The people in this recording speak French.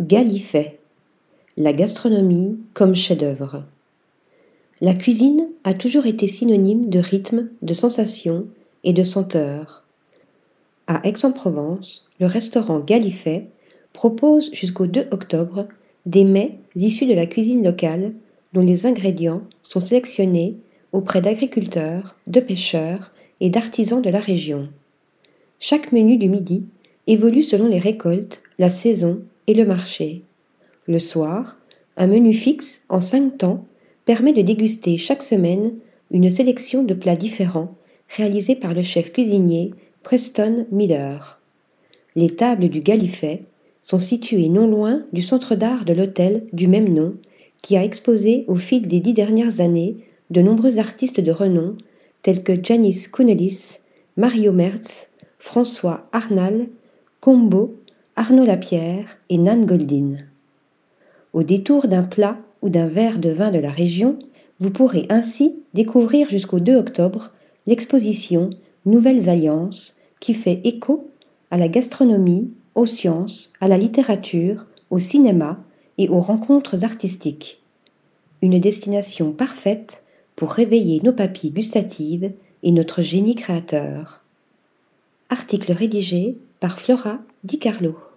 Galifet. La gastronomie comme chef-d'œuvre. La cuisine a toujours été synonyme de rythme, de sensation et de senteur. À Aix-en-Provence, le restaurant Galifet propose jusqu'au 2 octobre des mets issus de la cuisine locale dont les ingrédients sont sélectionnés auprès d'agriculteurs, de pêcheurs et d'artisans de la région. Chaque menu du midi évolue selon les récoltes, la saison et le marché. Le soir, un menu fixe en cinq temps permet de déguster chaque semaine une sélection de plats différents réalisés par le chef cuisinier Preston Miller. Les tables du Galifet sont situées non loin du centre d'art de l'hôtel du même nom qui a exposé au fil des dix dernières années de nombreux artistes de renom tels que Janice Kunelis, Mario Merz, François Arnal, Combo, Arnaud Lapierre et Nan Goldin. Au détour d'un plat ou d'un verre de vin de la région, vous pourrez ainsi découvrir jusqu'au 2 octobre l'exposition Nouvelles Alliances qui fait écho à la gastronomie, aux sciences, à la littérature, au cinéma et aux rencontres artistiques. Une destination parfaite pour réveiller nos papilles gustatives et notre génie créateur. Article rédigé par Flora Di Carlo.